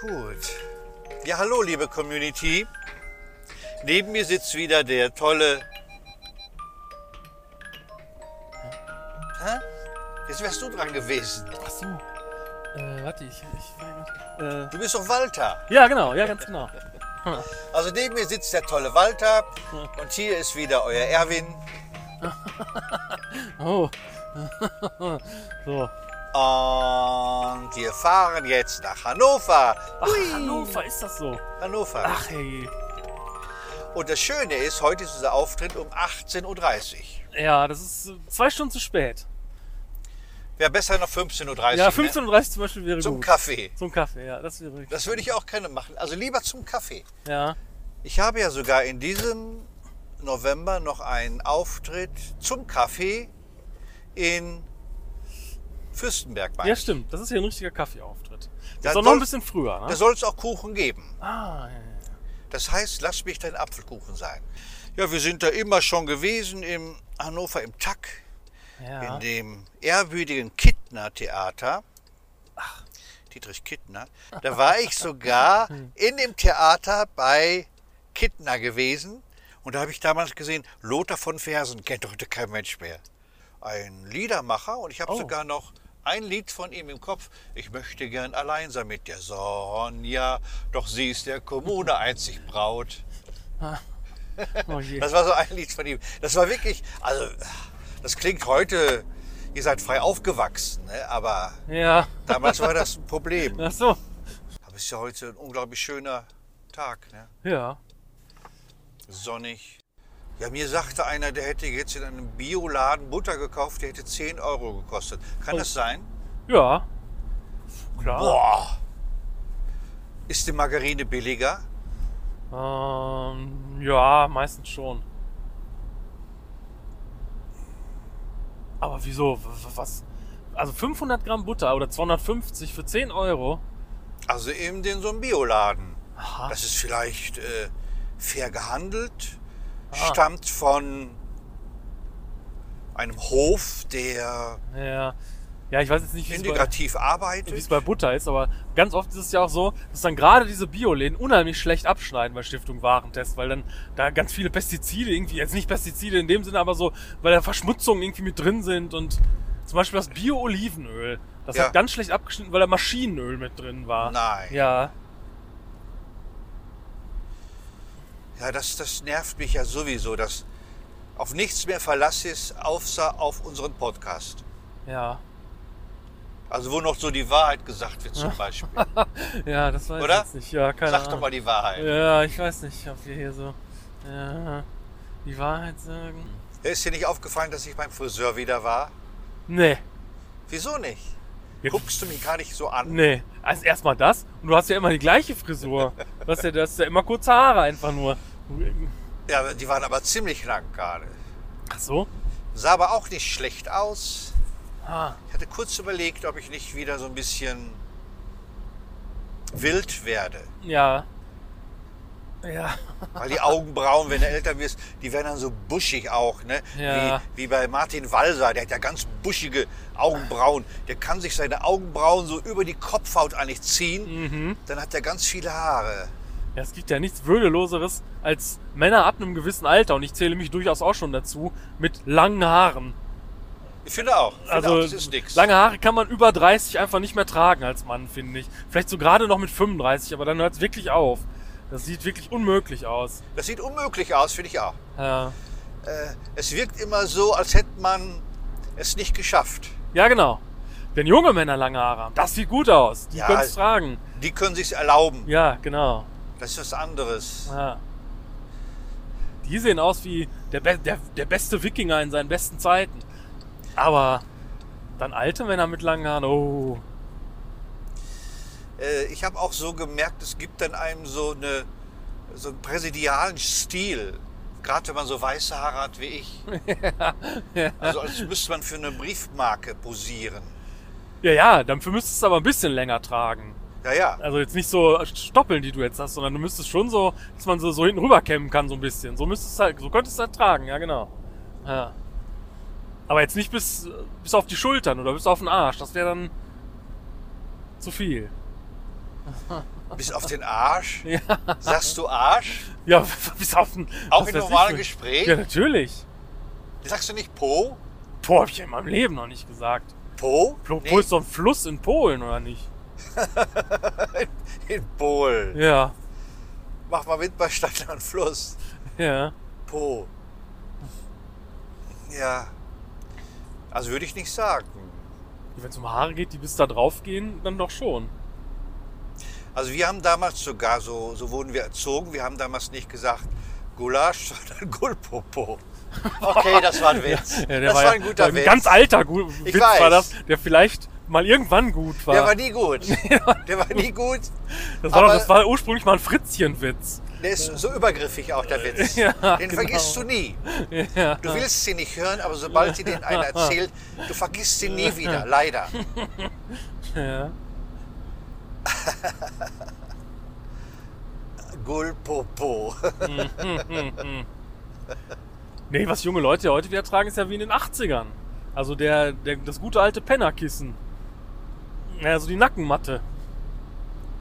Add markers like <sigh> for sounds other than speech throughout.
Gut. Ja, hallo, liebe Community. Neben mir sitzt wieder der tolle. Hä? Jetzt wärst du dran gewesen. Ach so. Äh, warte, ich, ich äh, Du bist doch Walter. Ja, genau, ja, ganz genau. <laughs> Also neben mir sitzt der tolle Walter und hier ist wieder euer Erwin. <laughs> Oh. <laughs> so. Und wir fahren jetzt nach Hannover. Ach, Hui, Hannover, ist das so? Hannover. Ach, hey. Und das Schöne ist, heute ist unser Auftritt um 18.30 Uhr. Ja, das ist äh, zwei Stunden zu spät. Wäre besser noch 15.30 Uhr. Ja, ne? 15.30 Uhr zum Beispiel wäre Zum gut. Kaffee. Zum Kaffee, ja, das wäre Das würde ich auch gerne machen. Also lieber zum Kaffee. Ja. Ich habe ja sogar in diesem November noch einen Auftritt zum Kaffee in Fürstenberg. meine ja, stimmt. Das ist hier ein richtiger Kaffeeauftritt. Das Da ist doch noch ein bisschen früher, Da ne? soll es auch Kuchen geben. Ah, ja, Das heißt, lass mich dein Apfelkuchen sein. Ja, wir sind da immer schon gewesen im Hannover im Tack, ja. ja. in dem ehrwürdigen Kittner Theater. Dietrich Kittner. Da war ich sogar <laughs> in dem Theater bei Kittner gewesen. Und da habe ich damals gesehen, Lothar von Fersen kennt heute kein Mensch mehr. Ein Liedermacher und ich habe Oh. sogar noch ein Lied von ihm im Kopf. Ich möchte gern allein sein mit der Sonja, doch sie ist der Kommune einzig Braut. <laughs> Oh je. Das war so ein Lied von ihm. Das war wirklich, also das klingt heute, ihr seid frei aufgewachsen, ne? aber Ja. damals war das ein <laughs> Problem. Ach so. Aber es ist ja heute ein unglaublich schöner Tag, ne? Ja. sonnig. Ja, mir sagte einer, der hätte jetzt in einem Bioladen Butter gekauft, die hätte 10 Euro gekostet. Kann Oh. das sein? Ja. Klar. Boah! Ist die Margarine billiger? Ähm, ja, meistens schon. Aber wieso? Was? Also 500 Gramm Butter oder 250 für 10 Euro? Also eben in so einem Bioladen. Aha. Das ist vielleicht äh, fair gehandelt, Ah. stammt von einem Hof, der Ja. Ja, ich weiß jetzt nicht, wie es bei, integrativ wie es arbeitet. bei Butter ist, aber ganz oft ist es ja auch so, dass dann gerade diese Bioläden unheimlich schlecht abschneiden bei Stiftung Warentest, weil dann da ganz viele Pestizide irgendwie, jetzt nicht Pestizide in dem Sinne, aber so, weil da Verschmutzungen irgendwie mit drin sind und zum Beispiel das Bio-Olivenöl, das Ja. hat ganz schlecht abgeschnitten, weil da Maschinenöl mit drin war. Nein. Ja, Ja, das, das nervt mich ja sowieso, dass auf nichts mehr Verlass ist, außer auf unseren Podcast. ja, Also wo noch so die Wahrheit gesagt wird zum Beispiel. <laughs> ja, das weiß Oder? ich jetzt nicht. Ja, keine Sag Ahnung. doch mal die Wahrheit. Ja, ich weiß nicht, ob wir hier so ja, die Wahrheit sagen. Ist dir nicht aufgefallen, dass ich beim Friseur wieder war? Nee. Wieso nicht? Ja, Guckst du mich gar nicht so an? Nee, also erstmal das. Und du hast ja immer die gleiche Frisur. <laughs> Du hast ja, das ist ja immer kurze Haare einfach nur. Ja, die waren aber ziemlich lang gerade. Ach so? Sah aber auch nicht schlecht aus. Ah, Ich hatte kurz überlegt, ob ich nicht wieder so ein bisschen wild werde. ja. Ja. Weil die Augenbrauen, wenn du älter wirst, die werden dann so buschig auch, ne? Ja. Wie, wie bei Martin Walser, der hat ja ganz buschige Augenbrauen. Der kann sich seine Augenbrauen so über die Kopfhaut eigentlich ziehen. Mhm. Dann hat er ganz viele Haare. ja. Es gibt ja nichts Würdeloseres als Männer ab einem gewissen Alter, und ich zähle mich durchaus auch schon dazu, mit langen Haaren. Ich finde auch. Ich finde Also, auch, das ist nichts. lange Haare kann man über 30 einfach nicht mehr tragen als Mann, finde ich. Vielleicht so gerade noch mit 35, aber dann hört es wirklich auf. Das sieht wirklich unmöglich aus. Das sieht unmöglich aus, finde ich auch. Ja, Äh, es wirkt immer so, als hätte man es nicht geschafft. ja genau. Wenn junge Männer lange Haare haben, das sieht gut aus. Die Ja. können es tragen. Die können sich erlauben. Ja, genau. Das ist was anderes. Ja. Die sehen aus wie der, Be der, der beste Wikinger in seinen besten Zeiten. Aber dann alte Männer mit langen Haaren, oh. Äh, ich habe auch so gemerkt, es gibt dann einem so, eine, so einen präsidialen Stil. Gerade wenn man so weiße Haare hat wie ich. <laughs> Also als müsste man für eine Briefmarke posieren. Ja, ja, dafür müsstest du es aber ein bisschen länger tragen. Ja, ja. Also jetzt nicht so Stoppeln, die du jetzt hast, sondern du müsstest schon so, dass man so, so hinten rüber kämmen kann, so ein bisschen. So müsstest du halt, so könntest du halt tragen, ja genau. Ja. Aber jetzt nicht bis, bis auf die Schultern oder bis auf den Arsch. Das wäre dann zu viel. <laughs> Bis auf den Arsch? <laughs> Ja, Sagst du Arsch? ja <laughs> bis auf den. Auch ich normalen Gespräch? Ja, natürlich. Sagst du nicht Po? Po hab ich in meinem Leben noch nicht gesagt. Po? Po, Nee, ist doch ein Fluss in Polen, oder nicht? in Polen. Ja, Mach mal mit bei Stadt und Fluss. ja. Po. Ja. Also würde ich nicht sagen. Wenn es um Haare geht, die bis da drauf gehen, dann doch schon. Also wir haben damals sogar, so, so wurden wir erzogen, wir haben damals nicht gesagt Gulasch, <laughs> sondern Gulpopo. Okay, das war ein Witz. Ja, der das war, ja- ein guter ein Witz. ganz alter Gu Ich Witz weiß. war das, der vielleicht mal irgendwann gut war. Der war nie gut. <laughs> Der war nie gut. das, war doch, das war ursprünglich mal ein Fritzchenwitz. Der ist so übergriffig auch, der Witz. Ja, Den genau. vergisst du nie. Ja. Du willst sie nicht hören, aber sobald sie den einer erzählt, du vergisst sie nie <laughs> wieder, leider. Ja. <laughs> Gulpopo. <laughs> Nee, was junge Leute ja heute wieder tragen, ist ja wie in den 80ern. Also der, der, das gute alte Pennerkissen. Ja, also die Nackenmatte.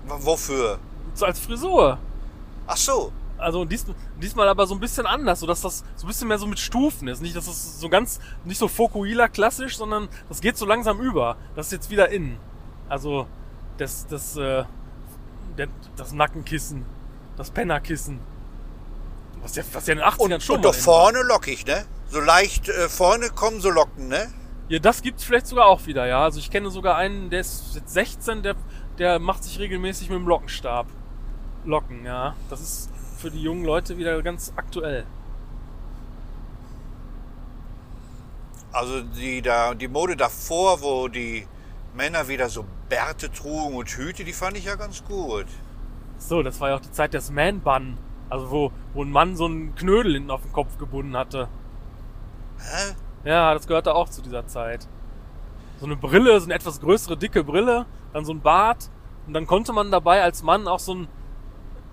Wofür? So als Frisur. Ach so. Also dies, diesmal aber so ein bisschen anders, sodass das so ein bisschen mehr so mit Stufen ist. Nicht, dass es so ganz, nicht so Fokuhila klassisch, sondern das geht so langsam über. Das ist jetzt wieder in. Also das, das, äh, das Nackenkissen, das Pennerkissen. Was ja, was ja in den 80ern Und, schon und doch in war. vorne lockig, ne? So leicht äh, vorne kommen so Locken, ne? Ja, das gibt's vielleicht sogar auch wieder, ja. Also ich kenne sogar einen, der ist jetzt 16, der, der macht sich regelmäßig mit dem Lockenstab. Locken, ja. Das ist für die jungen Leute wieder ganz aktuell. Also die, da, die Mode davor, wo die Männer wieder so Bärte trugen und Hüte, die fand ich ja ganz gut. So, das war ja auch die Zeit des Man-Bun. Also wo, wo ein Mann so einen Knödel hinten auf den Kopf gebunden hatte. Hä? Ja, das gehörte auch zu dieser Zeit. So eine Brille, so eine etwas größere, dicke Brille, dann so ein Bart. Und dann konnte man dabei als Mann auch so ein,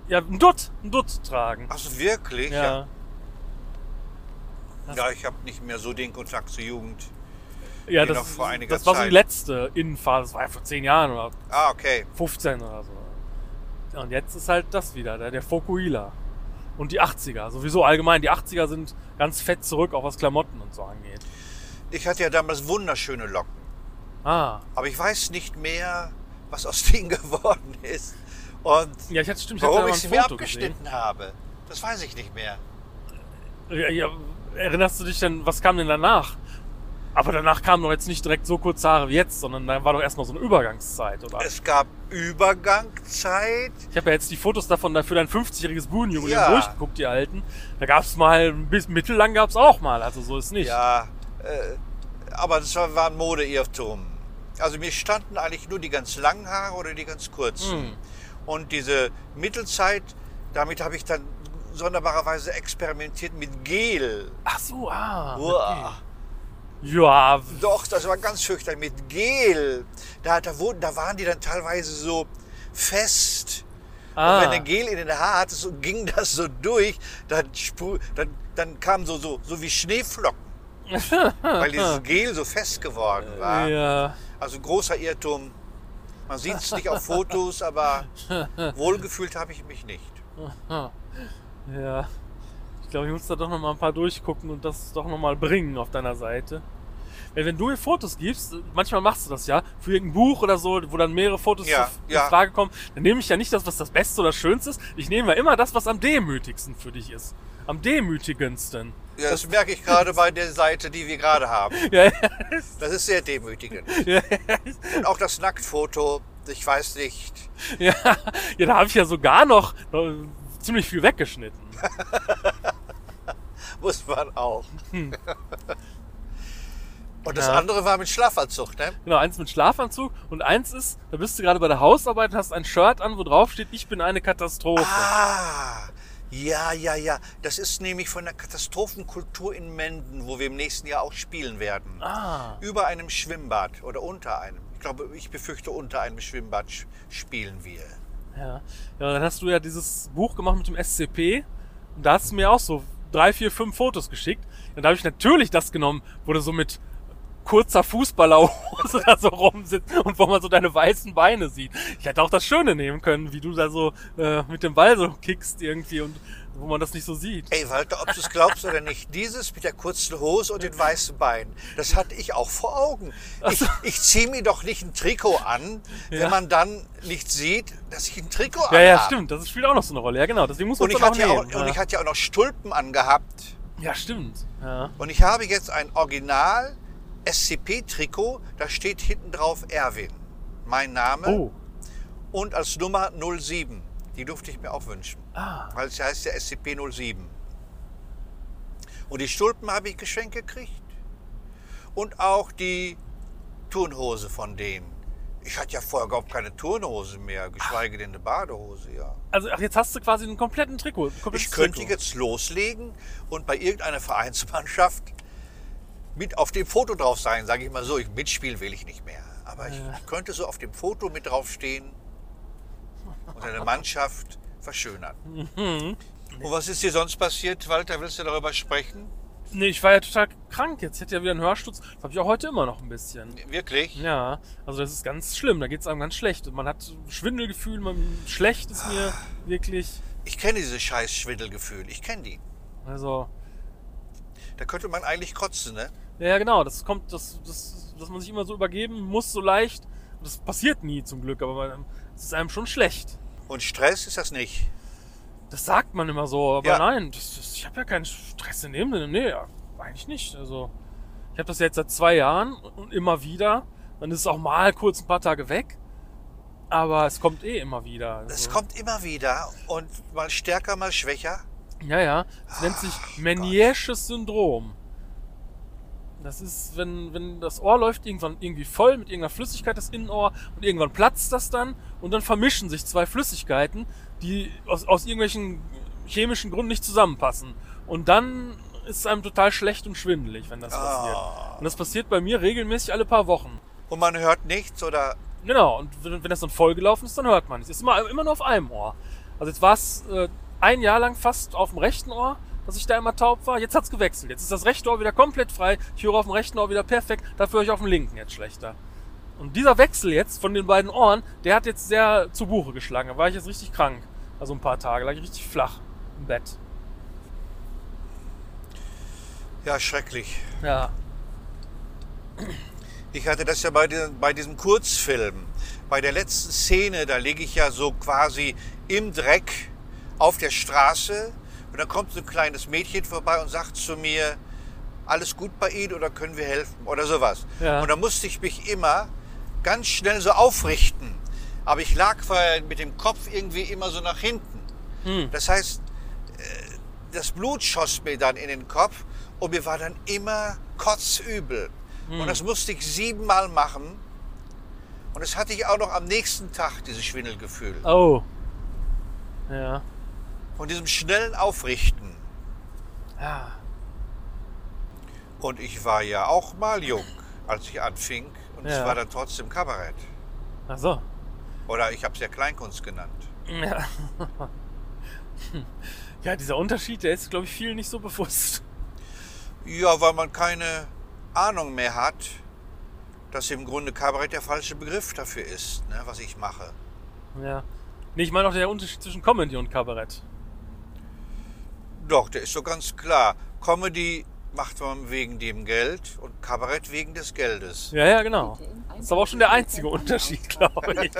ja, ein Dutt, ein Dutt tragen. Also wirklich? Ja. Ja, ich habe nicht mehr so den Kontakt zur Jugend. Ja, das, das war so die letzte Innenphase. Das war ja vor 10 Jahren oder Ah, okay. 15 oder so. Und jetzt ist halt das wieder, der, der Fokuhila. Und die 80er. Sowieso allgemein. Die 80er sind ganz fett zurück, auch was Klamotten und so angeht. Ich hatte ja damals wunderschöne Locken. Ah. Aber ich weiß nicht mehr, was aus <laughs> denen geworden ist. Und Ja, ich hatte stimmt, ich warum ich sie mir Foto gesehen. abgeschnitten habe. Das weiß ich nicht mehr. Ja, ja, erinnerst du dich denn, was kam denn danach? Aber danach kamen doch jetzt nicht direkt so kurze Haare wie jetzt, sondern da war doch erstmal so eine Übergangszeit, oder? Es gab Übergangszeit. Ich habe ja jetzt die Fotos davon für dein 50-jähriges Buhnjubiläum Ja. durchgeguckt, die alten. Da gab es mal, ein bisschen mittellang gab es auch mal, also so ist nicht. Ja, äh, aber das war, war ein Modeirrtum. Also mir standen eigentlich nur die ganz langen Haare oder die ganz kurzen. Hm. Und diese Mittelzeit, damit habe ich dann sonderbarerweise experimentiert mit Gel. Ach so, ah. Uah. Ja, Doch, das war ganz fürchterlich mit Gel. Da, da, wurden, da waren die dann teilweise so fest. ah. Und wenn du Gel in den Haaren hattest, so ging das so durch, dann, dann, dann kam so, so, so wie Schneeflocken. <laughs> weil dieses Gel so fest geworden war. Ja, Also großer Irrtum. Man sieht es nicht auf Fotos, aber <laughs> wohlgefühlt habe ich mich nicht. ja. Ich glaube, ich muss da doch noch mal ein paar durchgucken und das doch noch mal bringen auf deiner Seite. Wenn du mir Fotos gibst, manchmal machst du das ja, für irgendein Buch oder so, wo dann mehrere Fotos Ja, zu- in ja. Frage kommen, dann nehme ich ja nicht das, was das Beste oder Schönste ist. Ich nehme ja immer das, was am demütigsten für dich ist. Am demütigendsten. Ja, das merke ich gerade bei der Seite, die wir gerade haben. <laughs> Ja, Das ist sehr demütigend. <laughs> Und auch das Nacktfoto, ich weiß nicht. ja, ja, da habe ich ja sogar noch, noch ziemlich viel weggeschnitten. <laughs> Muss man auch. Und das. Ja. andere war mit Schlafanzug, ne? Genau, eins mit Schlafanzug und eins ist, da bist du gerade bei der Hausarbeit und hast ein Shirt an, wo drauf steht, ich bin eine Katastrophe. Ah, ja, ja, ja. Das ist nämlich von der Katastrophenkultur in Menden, wo wir im nächsten Jahr auch spielen werden. Ah. Über einem Schwimmbad oder unter einem. Ich glaube, ich befürchte, unter einem Schwimmbad sch- spielen wir. Ja. ja, dann hast du ja dieses Buch gemacht mit dem SCP und da hast du mir auch so drei, vier, fünf Fotos geschickt. Und da habe ich natürlich das genommen, wo du so mit kurzer Fußballerhose <laughs> da so rumsitzt und wo man so deine weißen Beine sieht. Ich hätte auch das Schöne nehmen können, wie du da so äh, mit dem Ball so kickst irgendwie und wo man das nicht so sieht. Ey, Walter, ob du es glaubst oder nicht, dieses mit der kurzen Hose und den weißen Beinen, das hatte ich auch vor Augen. Ich, ich ziehe mir doch nicht ein Trikot an, Ja. wenn man dann nicht sieht, dass ich ein Trikot Ja, anhabe. ja, stimmt. Das spielt auch noch so eine Rolle. Ja, genau. Deswegen muss man es auch hatte ja auch, nehmen. und ja. ich hatte ja auch noch Stulpen angehabt. ja, stimmt. Ja. Und ich habe jetzt ein Original SCP-Trikot, da steht hinten drauf Erwin. Mein Name Oh. und als Nummer 07. Die durfte ich mir auch wünschen. Ah. Weil es heißt ja SCP-07. Und die Stulpen habe ich geschenkt gekriegt. Und auch die Turnhose von denen. Ich hatte ja vorher überhaupt keine Turnhose mehr, geschweige denn eine Badehose, ja. Also, ach, jetzt hast du quasi einen kompletten Trikot. ein Ich könnte Trikot. jetzt loslegen und bei irgendeiner Vereinsmannschaft mit auf dem Foto drauf sein, sage ich mal so. Ich, mitspielen will ich nicht mehr. Aber ich, ich könnte so auf dem Foto mit draufstehen und eine Mannschaft verschönern. Mhm. Und was ist dir sonst passiert, Walter? Willst du darüber sprechen? Nee, ich war ja total krank. Jetzt hätte ja wieder einen Hörsturz. Das habe ich auch heute immer noch ein bisschen. Wirklich? Ja, also das ist ganz schlimm. Da geht es einem ganz schlecht. Und man hat Schwindelgefühl, man, schlecht ist mir wirklich. Ich kenne dieses scheiß Schwindelgefühl. Ich kenne die. Also, Da könnte man eigentlich kotzen, ne? Ja, genau. Das kommt, das, das, dass man sich immer so übergeben muss, so leicht. Das passiert nie zum Glück, aber es ist einem schon schlecht. Und Stress ist das nicht. Das sagt man immer so, aber Ja. nein, das, das, ich habe ja keinen Stress in dem Sinne. Nee, ja, eigentlich nicht. Also, ich habe das jetzt seit zwei Jahren und immer wieder. Dann ist es auch mal kurz ein paar Tage weg. Aber es kommt eh immer wieder. Also, Es kommt immer wieder und mal stärker, mal schwächer. Ja, ja. Es nennt sich Meniersches Syndrom. Das ist, wenn, wenn das Ohr läuft irgendwann irgendwie voll mit irgendeiner Flüssigkeit, das Innenohr, und irgendwann platzt das dann und dann vermischen sich zwei Flüssigkeiten, die aus, aus irgendwelchen chemischen Gründen nicht zusammenpassen. Und dann ist es einem total schlecht und schwindelig, wenn das passiert. Ah. Und das passiert bei mir regelmäßig alle paar Wochen. Und man hört nichts oder. Genau, und wenn, wenn das dann vollgelaufen ist, dann hört man es. Ist immer, immer nur auf einem Ohr. Also jetzt war es äh, ein Jahr lang fast auf dem rechten Ohr, dass ich da immer taub war. Jetzt hat's gewechselt. Jetzt ist das rechte Ohr wieder komplett frei. Ich höre auf dem rechten Ohr wieder perfekt. Dafür höre ich auf dem linken jetzt schlechter. Und dieser Wechsel jetzt von den beiden Ohren, der hat jetzt sehr zu Buche geschlagen. Da war ich jetzt richtig krank. Also ein paar Tage, lag ich richtig flach im Bett. Ja, schrecklich. Ja. Ich hatte das ja bei, diesem- bei diesem Kurzfilm. Bei der letzten Szene, da liege ich ja so quasi im Dreck auf der Straße. Und dann kommt so ein kleines Mädchen vorbei und sagt zu mir, alles gut bei Ihnen oder können wir helfen oder sowas. Ja. Und da musste ich mich immer ganz schnell so aufrichten. Aber ich lag vorher mit dem Kopf irgendwie immer so nach hinten. Hm. Das heißt, äh, das Blut schoss mir dann in den Kopf und mir war dann immer kotzübel. Und das musste ich siebenmal machen. Und das hatte ich auch noch am nächsten Tag, dieses Schwindelgefühl. Oh. Ja. Von diesem schnellen Aufrichten. Ja. Und ich war ja auch mal jung, als ich anfing. Und es Ja. war dann trotzdem Kabarett. Ach so. Oder ich habe es ja Kleinkunst genannt. Ja. <laughs> ja, dieser Unterschied, der ist, glaube ich, vielen nicht so bewusst. Ja, weil man keine Ahnung mehr hat, dass im Grunde Kabarett der falsche Begriff dafür ist, ne, was ich mache. Ja. Nee, ich meine auch der Unterschied zwischen Comedy und Kabarett. Doch, der ist so ganz klar. Comedy macht man wegen dem Geld und Kabarett wegen des Geldes. Ja, ja, genau. Das ist aber auch schon der einzige Unterschied, glaube ich.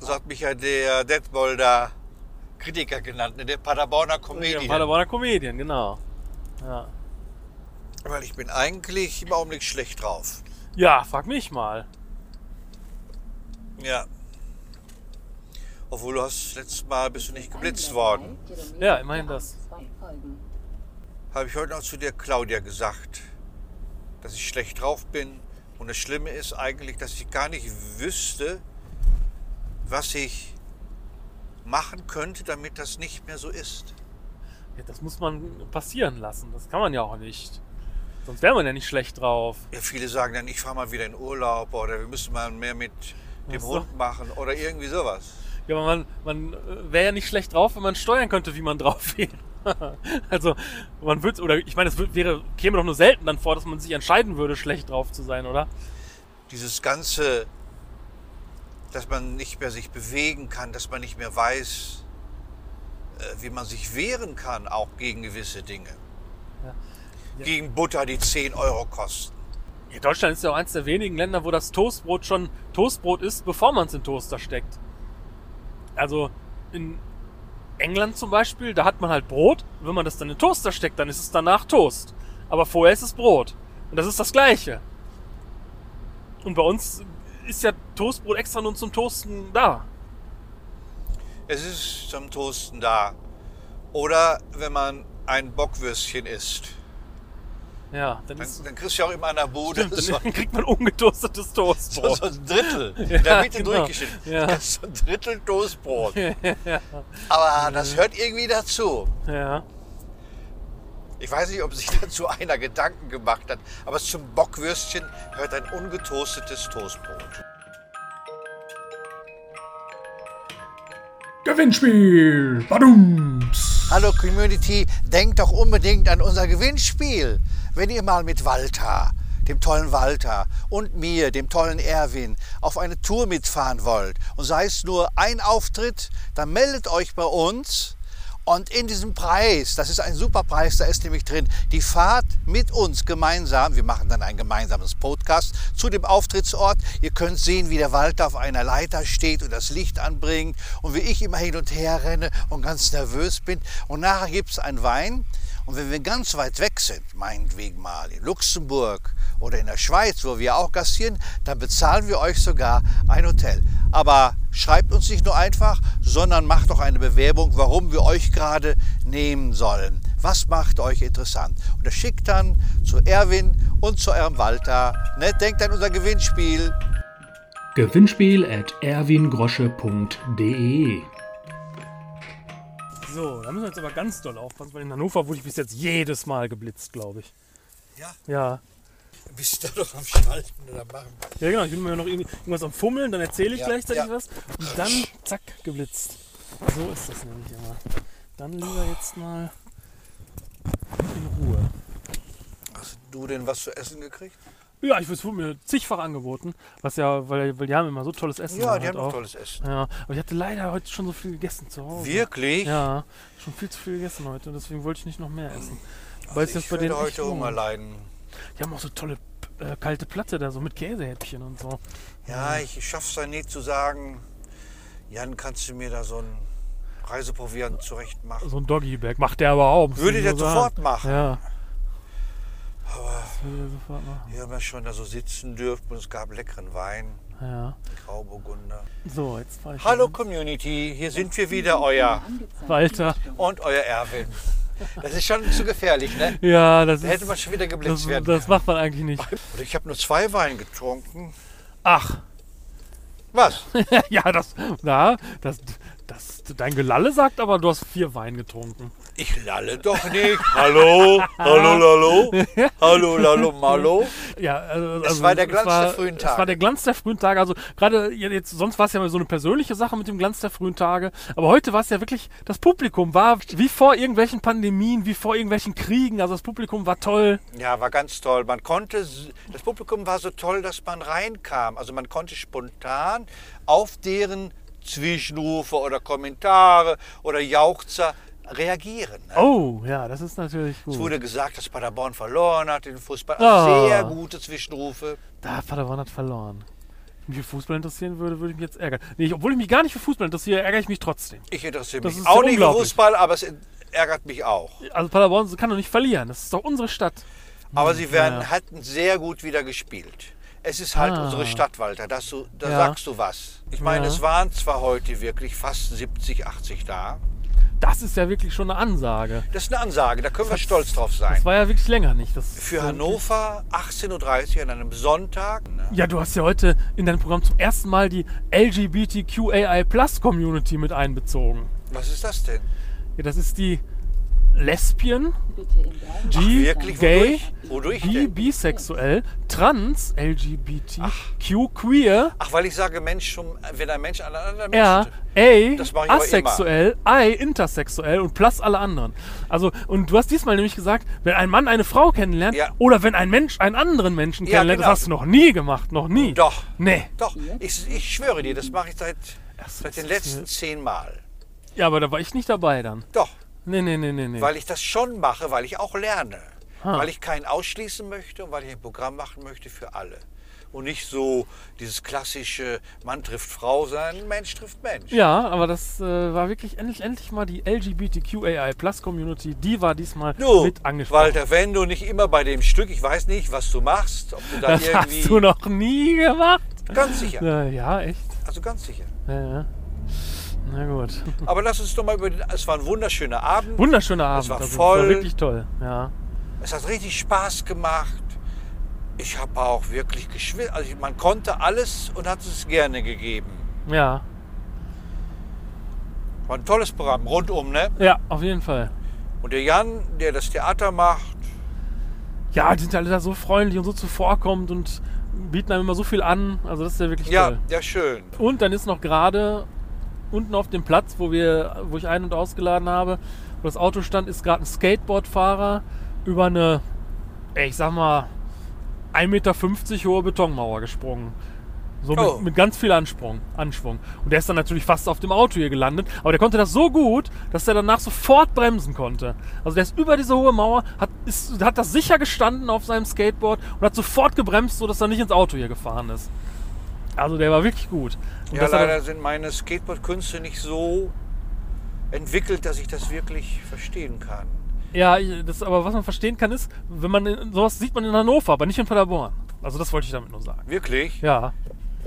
So hat mich ja der Detbolder Kritiker genannt, ne, der Paderborner Comedian. Paderborner Comedian, genau. Ja. Weil ich bin eigentlich im Augenblick schlecht drauf. ja, frag mich mal. Ja. Obwohl du hast letztes Mal bist du nicht geblitzt worden. Ja, immerhin das. Habe ich heute noch zu dir Claudia gesagt, dass ich schlecht drauf bin. Und das Schlimme ist eigentlich, dass ich gar nicht wüsste, was ich machen könnte, damit das nicht mehr so ist. Ja, das muss man passieren lassen. Das kann man ja auch nicht. Sonst wäre man ja nicht schlecht drauf. Ja, viele sagen dann, ich fahre mal wieder in Urlaub oder wir müssen mal mehr mit dem. Hund machen oder irgendwie sowas. Ja, aber man, man wäre ja nicht schlecht drauf, wenn man steuern könnte, wie man drauf <laughs> wäre. also, man würde, oder ich meine, es wäre, käme doch nur selten dann vor, dass man sich entscheiden würde, schlecht drauf zu sein, oder? Dieses ganze, dass man nicht mehr sich bewegen kann, dass man nicht mehr weiß, äh, wie man sich wehren kann, auch gegen gewisse Dinge. Ja. Ja. Gegen Butter, die 10 Euro kosten. Ja, Deutschland ist ja auch eines der wenigen Länder, wo das Toastbrot schon Toastbrot ist, bevor man es in den Toaster steckt. Also in England zum Beispiel, da hat man halt Brot. Und wenn man das dann in den Toaster steckt, dann ist es danach Toast. Aber vorher ist es Brot. Und das ist das Gleiche. Und bei uns ist ja Toastbrot extra nur zum Toasten da. Es ist zum Toasten da. Oder wenn man ein Bockwürstchen isst. Ja, dann Dann, ist dann kriegst du ja auch immer an der Bude stimmt, so, dann kriegt man ungetoastetes so, <laughs> Toastbrot. so ein Drittel in <laughs> Ja, der Mitte genau. durchgeschnitten. Ja. So ein Drittel Toastbrot. <laughs> Aber das hört irgendwie dazu. Ja. Ich weiß nicht, ob sich dazu einer Gedanken gemacht hat, aber zum Bockwürstchen gehört ein ungetoastetes Toastbrot. Gewinnspiel. Badums. Hallo Community, denkt doch unbedingt an unser Gewinnspiel. Wenn ihr mal mit Walter, dem tollen Walter und mir, dem tollen Erwin, auf eine Tour mitfahren wollt und sei es nur ein Auftritt, dann meldet euch bei uns. Und in diesem Preis, das ist ein super Preis, da ist nämlich drin die Fahrt mit uns gemeinsam. Wir machen dann ein gemeinsames Podcast zu dem Auftrittsort. Ihr könnt sehen, wie der Walter auf einer Leiter steht und das Licht anbringt und wie ich immer hin und her renne und ganz nervös bin. Und nachher gibt es einen Wein. Und wenn wir ganz weit weg sind, meinetwegen mal in Luxemburg oder in der Schweiz, wo wir auch gastieren, dann bezahlen wir euch sogar ein Hotel. Aber schreibt uns nicht nur einfach, sondern macht auch eine Bewerbung, warum wir euch gerade nehmen sollen. Was macht euch interessant? Und das schickt dann zu Erwin und zu eurem Walter. Ne? Denkt an unser Gewinnspiel. Gewinnspiel at erwingrosche.de. So, da müssen wir jetzt aber ganz doll aufpassen, weil in Hannover wurde ich bis jetzt jedes Mal geblitzt, glaube ich. Ja. Ja. Bist du doch am Schalten oder machen? Ja, genau. Ich bin mir noch irgendwas am Fummeln, dann erzähle ich Ja, gleichzeitig ja. was und dann zack, geblitzt. So ist das nämlich immer. Dann lieber jetzt mal in Ruhe. Hast du denn was zu essen gekriegt? Ja, ich wurde mir zigfach angeboten, was ja, weil, weil die haben immer so tolles Essen. Ja, halt die haben auch. tolles Essen. Ja, aber ich hatte leider heute schon so viel gegessen zu Hause. Wirklich? Ja, schon viel zu viel gegessen heute und deswegen wollte ich nicht noch mehr essen. Weil es Also ich jetzt bei würde denen heute Hunger leiden. Die haben auch so tolle äh, kalte Platte da, so mit Käsehäppchen und so. Ja, ich schaff's dann nie zu sagen, Jan, kannst du mir da so ein Reiseproviant zurecht machen? So ein Doggy-Bag macht der aber auch. Würde der sofort machen. Ja. Aber wir haben ja schon da so sitzen dürfen und es gab leckeren Wein, Ja. Grauburgunder. So, jetzt ich Hallo Community, hier sind wir wieder, euer. Walter. und euer Erwin. Das ist schon zu gefährlich, ne? Ja, das Da ist. hätte man schon wieder geblitzt das, werden. das macht man eigentlich nicht. Und ich habe nur zwei Wein getrunken. Ach, Was? <laughs> ja, das, na, das, das, dein Gelalle sagt aber, du hast vier Wein getrunken. Ich lalle doch nicht. Hallo? Hallo, hallo? Hallo, hallo, malo? Ja, also, Es also war der Glanz war, der frühen Es Tage. war der Glanz der frühen Tage. Also gerade jetzt, sonst war es ja so eine persönliche Sache mit dem Glanz der frühen Tage. Aber heute war es ja wirklich, das Publikum war wie vor irgendwelchen Pandemien, wie vor irgendwelchen Kriegen. Also das Publikum war toll. Ja, war ganz toll. Man konnte, das Publikum war so toll, dass man reinkam. Also man konnte spontan auf deren Zwischenrufe oder Kommentare oder Jauchzer reagieren. Ne? Oh, ja, das ist natürlich Es gut. wurde gesagt, dass Paderborn verloren hat den Fußball. Oh. Sehr gute Zwischenrufe. Da Paderborn hat verloren. Wenn mich für Fußball interessieren würde, würde ich mich jetzt ärgern. Nee, ich, obwohl ich mich gar nicht für Fußball interessiere, ärgere ich mich trotzdem. Ich interessiere Das mich auch nicht für. Fußball, aber es ärgert mich auch. Also Paderborn kann doch nicht verlieren. Das ist doch unsere Stadt. Aber sie werden, ja. hatten sehr gut wieder gespielt. Es ist halt Ah. unsere Stadt, Walter. Das da Ja. sagst du was. Ich meine, Ja. es waren zwar heute wirklich fast 70, 80 da. Das ist ja wirklich schon eine Ansage. Das ist eine Ansage, da können wir stolz drauf sein. Das war ja wirklich länger nicht. Das Für Hannover 18.30 Uhr an einem Sonntag. Ja, du hast ja heute in deinem Programm zum ersten Mal die LGBTQAI Plus Community mit einbezogen. Was ist das denn? Ja, das ist die Lesbian, G, Wirklich? Gay, Wodurch? Wodurch Bi, denn? bisexuell, Trans, LGBT, Q, Queer, Ach, weil ich sage, Mensch, zum- wenn ein Mensch einen anderen R, Menschen... A, ich aber asexuell, I, intersexuell und plus alle anderen. Also, und du hast diesmal nämlich gesagt, wenn ein Mann eine Frau kennenlernt Ja. oder wenn ein Mensch einen anderen Menschen Ja, kennenlernt, genau. das hast du noch nie gemacht, noch nie. Doch. Nee. Doch, ich, ich schwöre dir, das mache ich seit, seit den letzten zehn Mal. Ja, aber da war ich nicht dabei dann. Doch, Nee, nee, nee, nee, nee. weil ich das schon mache, weil ich auch lerne. Ha. Weil ich keinen ausschließen möchte und weil ich ein Programm machen möchte für alle. Und nicht so dieses klassische Mann trifft Frau, sondern Mensch trifft Mensch. Ja, aber das äh, war wirklich endlich, endlich mal die LGBTQAI Plus Community, die war diesmal Du, mit angesprochen. Walter, wenn du nicht immer bei dem Stück, ich weiß nicht, was du machst, ob du da das irgendwie... hast du noch nie gemacht. Ganz sicher, Äh, ja, echt. also ganz sicher. Ja, ja. Na gut. Aber lass uns doch mal über den... Es war ein wunderschöner Abend. Wunderschöner Abend. war also, voll. war wirklich toll. Ja. Es hat richtig Spaß gemacht. Ich habe auch wirklich geschwitzt. Also man konnte alles und hat es gerne gegeben. Ja. War ein tolles Programm, rundum, ne? Ja, auf jeden Fall. Und der Jan, der das Theater macht, Ja, die sind alle da so freundlich und so zuvorkommend und bieten einem immer so viel an. Also das ist ja wirklich ja, toll. ja schön. Und dann ist noch gerade unten auf dem Platz, wo wir, wo ich ein- und ausgeladen habe, wo das Auto stand, ist gerade ein Skateboardfahrer über eine, ich sag mal, 1,50 Meter hohe Betonmauer gesprungen. So mit, Oh. mit ganz viel Ansprung, Anschwung. Und der ist dann natürlich fast auf dem Auto hier gelandet. Aber der konnte das so gut, dass er danach sofort bremsen konnte. Also der ist über diese hohe Mauer, hat, ist, hat das sicher gestanden auf seinem Skateboard und hat sofort gebremst, sodass er nicht ins Auto hier gefahren ist. Also der war wirklich gut. Und Ja, er- leider sind meine Skateboard-Künste nicht so entwickelt, dass ich das wirklich verstehen kann. Ja, das, aber was man verstehen kann ist, wenn man in, sowas sieht man in Hannover, aber nicht in Paderborn. Also das wollte ich damit nur sagen. Wirklich? Ja,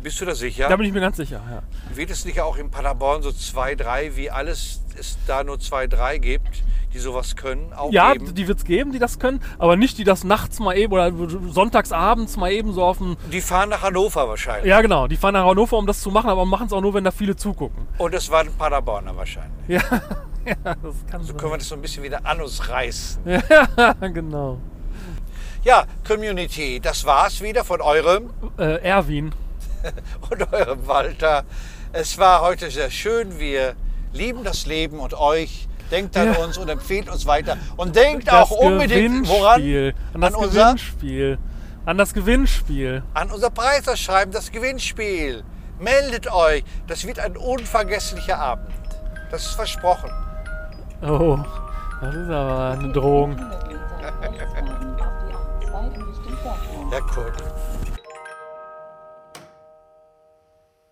Bist du da sicher? da bin ich mir ganz sicher. Ja. Wird es nicht auch in Paderborn so zwei, drei, wie alles es da nur zwei, drei gibt, die sowas können? Auch Ja, geben? die wird es geben, die das können, aber nicht die das nachts mal eben oder sonntagsabends mal eben so auf dem. die fahren nach Hannover wahrscheinlich. Ja, genau, die fahren nach Hannover, um das zu machen, aber machen es auch nur, wenn da viele zugucken. Und es waren Paderborner wahrscheinlich. Ja, <laughs> ja das kann So sein. können wir das so ein bisschen wieder an uns reißen. Ja, <laughs> genau. Ja, Community, das war's wieder von eurem Äh, Erwin. <laughs> und eurem Walter. Es war heute sehr schön. Wir lieben das Leben und euch. Denkt an Ja. uns und empfehlt uns weiter. Und denkt Das auch unbedingt woran? An das An unser- Gewinnspiel. An das Gewinnspiel. An unser Preisausschreiben, das Gewinnspiel. Meldet euch. Das wird ein unvergesslicher Abend. Das ist versprochen. Oh, das ist aber eine Drohung. <laughs> Ja, guck.